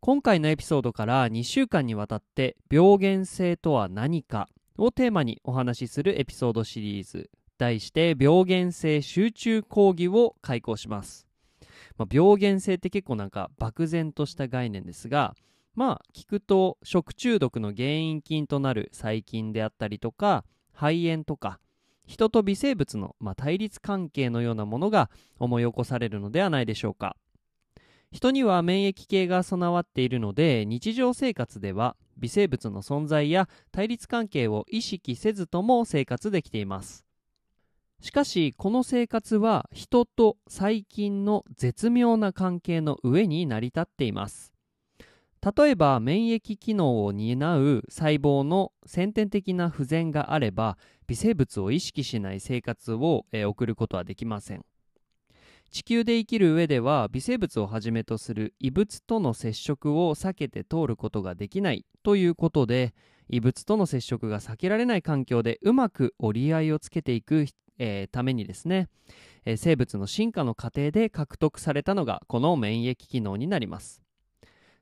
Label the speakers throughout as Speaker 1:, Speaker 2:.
Speaker 1: 今回のエピソードから2週間にわたって病原性とは何かをテーマにお話しするエピソードシリーズ。題して病原性集中講義を開講します。まあ、病原性って結構なんか漠然とした概念ですがまあ聞くと食中毒の原因菌となる細菌であったりとか肺炎とか人と微生物の、まあ、対立関係のようなものが思い起こされるのではないでしょうか。人には免疫系が備わっているので日常生活では微生物の存在や対立関係を意識せずとも生活できています。しかしこの生活は人と細菌の絶妙な関係の上に成り立っています。例えば免疫機能を担う細胞の先天的な不全があれば微生物を意識しない生活を、えー、送ることはできません。地球で生きる上では微生物をはじめとする異物との接触を避けて通ることができないということで異物との接触が避けられない環境でうまく折り合いをつけていくえー、ためにですね、えー、生物の進化の過程で獲得されたのがこの免疫機能になります。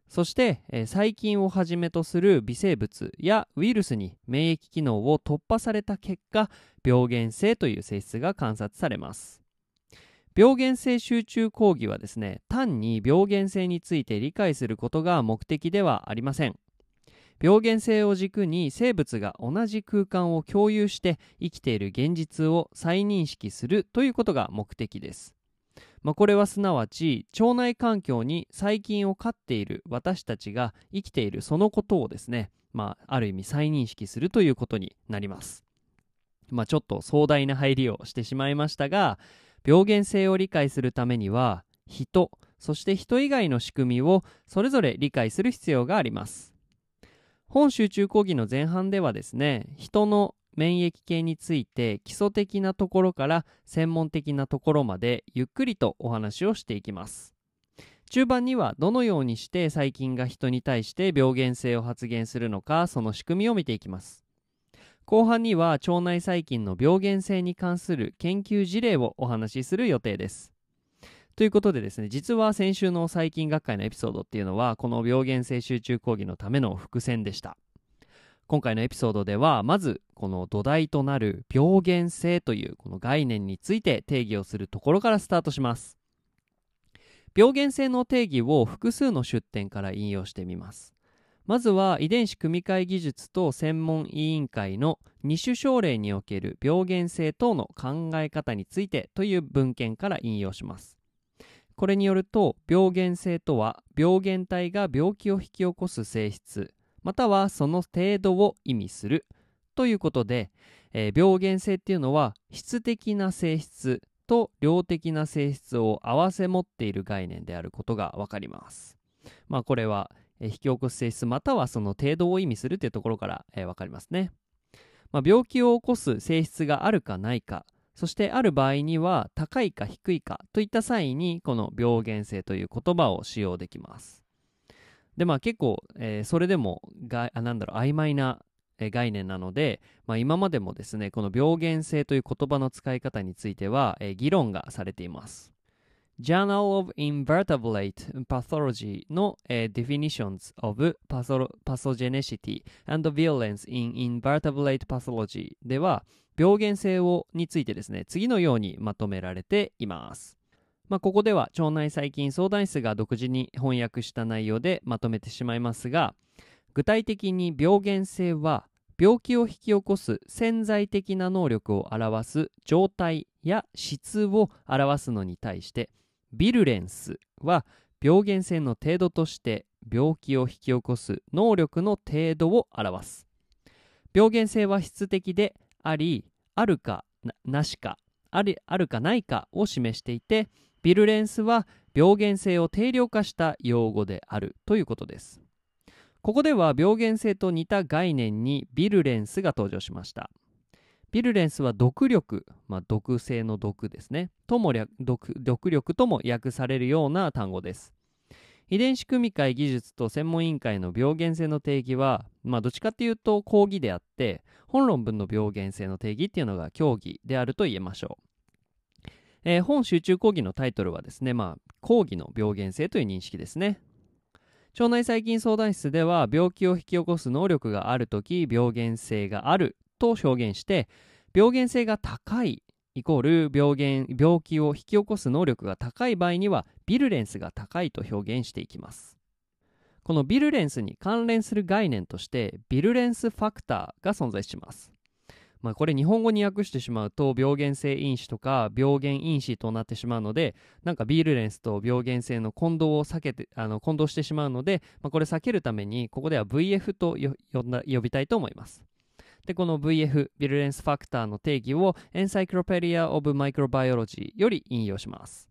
Speaker 1: そして、えー、細菌をはじめとする微生物やウイルスに免疫機能を突破された結果病原性という性質が観察されます。病原性集中講義はですね単に病原性について理解することが目的ではありません病原性を軸に生物が同じ空間を共有して生きている現実を再認識するということが目的です。まあ、これはすなわち腸内環境に細菌を飼っている私たちが生きているそのことをですね、まあ、ある意味再認識するということになります。まあ、ちょっと壮大な入りをしてしまいましたが病原性を理解するためには人そして人以外の仕組みをそれぞれ理解する必要があります。本集中講義の前半ではですね人の免疫系について基礎的なところから専門的なところまでゆっくりとお話をしていきます中盤にはどのようにして細菌が人に対して病原性を発現するのかその仕組みを見ていきます後半には腸内細菌の病原性に関する研究事例をお話しする予定ですということでですね、実は先週の細菌学会のエピソードっていうのは、この病原性集中講義のための伏線でした。今回のエピソードでは、まず、この土台となる病原性というこの概念について定義をするところからスタートします。病原性の定義を複数の出典から引用してみます。まずは遺伝子組み換え技術と専門委員会の2種症例における病原性等の考え方についてという文献から引用します。これによると病原性とは病原体が病気を引き起こす性質またはその程度を意味するということで、えー、病原性っていうのは質的な性質と量的な性質を併せ持っている概念であることが分かります。まあこれは、え、引き起こす性質またはその程度を意味するというところから、えー、分かりますね。まあ、病気を起こす性質があるかないかそしてある場合には高いか低いかといった際にこの病原性という言葉を使用できます。でまあ結構、えー、それでもがあなんだろう曖昧な概念なので、まあ、今までもですねこの病原性という言葉の使い方については、えー、議論がされています。Journal of Invertebrate Pathology の、えー、Definitions of Pathogenicity and Violence in Invertebrate Pathology では病原性をについてですね次のようにまとめられています。まあ、ここでは腸内細菌相談室が独自に翻訳した内容でまとめてしまいますが具体的に病原性は病気を引き起こす潜在的な能力を表す状態や質を表すのに対してビルレンスは病原性の程度として病気を引き起こす能力の程度を表す。病原性は質的でありあるかなしかあるあるかないかを示していてビルレンスは病原性を定量化した用語であるということです。ここでは病原性と似た概念にビルレンスが登場しました。ビルレンスは毒力、まあ、毒性の毒ですね。とも毒毒力とも訳されるような単語です。遺伝子組み換え技術と専門委員会の病原性の定義は、まあ、どっちかっていうと講義であって本論文の病原性の定義っていうのが競義であると言えましょう、えー、本集中講義のタイトルはですね、まあ、講義の病原性という認識ですね。腸内細菌相談室では病気を引き起こす能力があるとき病原性があると表現して病原性が高いイコール病原病気を引き起こす能力が高い場合にはビルレンスが高いと表現していきます。このビルレンスに関連する概念としてビルレンスファクターが存在します。まあ、これ日本語に訳してしまうと病原性因子とか病原因子となってしまうのでなんかビールレンスと病原性の混同を避けてあの混同してしまうので、まあ、これ避けるためにここでは VF と呼びたいと思います。で、この VF、ビルレンスファクターの定義を Encyclopedia of Microbiology より引用します。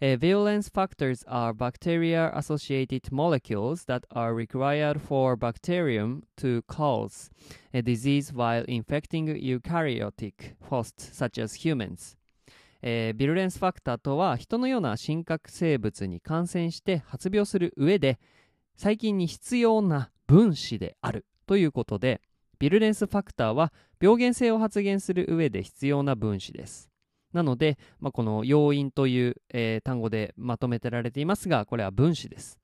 Speaker 1: Uh, valence factors are bacteria associated molecules that are required for bacterium to cause a disease while infecting eukaryotic hosts such as humans. えー、ビルレンスファクターとは人のような真核生物に感染して発病する上で細菌に必要な分子であるということでビルレンスファクターは病原性を発現する上で必要な分子です。なので、まあ、この要因という、えー、単語でまとめてられていますが、これは分子です。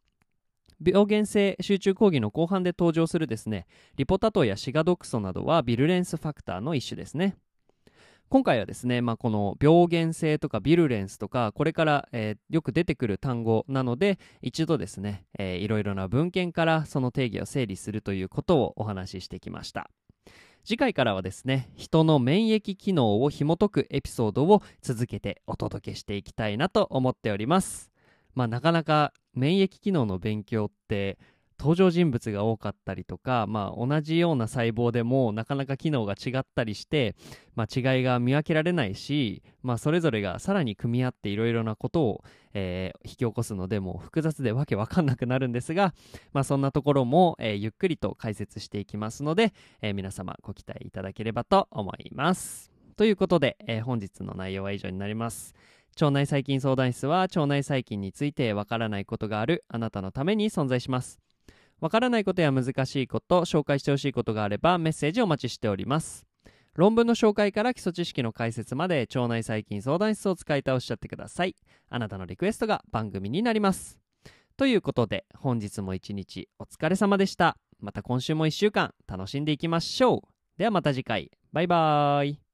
Speaker 1: 病原性集中講義の後半で登場するですね、リポタトやシガドクソなどはビルレンスファクターの一種ですね。今回はですね、まあ、この病原性とかビルレンスとかこれから、えー、よく出てくる単語なので一度ですね、えー、いろいろな文献からその定義を整理するということをお話ししてきました。次回からはですね人の免疫機能を紐解くエピソードを続けてお届けしていきたいなと思っております。まあなかなか免疫機能の勉強って登場人物が多かったりとか、まあ、同じような細胞でもなかなか機能が違ったりして、まあ、違いが見分けられないし、まあ、それぞれがさらに組み合っていろいろなことを、えー、引き起こすのでもう複雑でわけわかんなくなるんですが、まあ、そんなところも、えー、ゆっくりと解説していきますので、えー、皆様ご期待いただければと思います。ということで、え本日の内容は以上になります。腸内細菌相談室は腸内細菌についてわからないことがあるあなたのために存在します。わからないことや難しいこと、紹介してほしいことがあればメッセージお待ちしております。論文の紹介から基礎知識の解説まで腸内細菌相談室を使い倒しちゃってください。あなたのリクエストが番組になります。ということで本日も一日お疲れ様でした。また今週も一週間楽しんでいきましょう。ではまた次回。バイバーイ。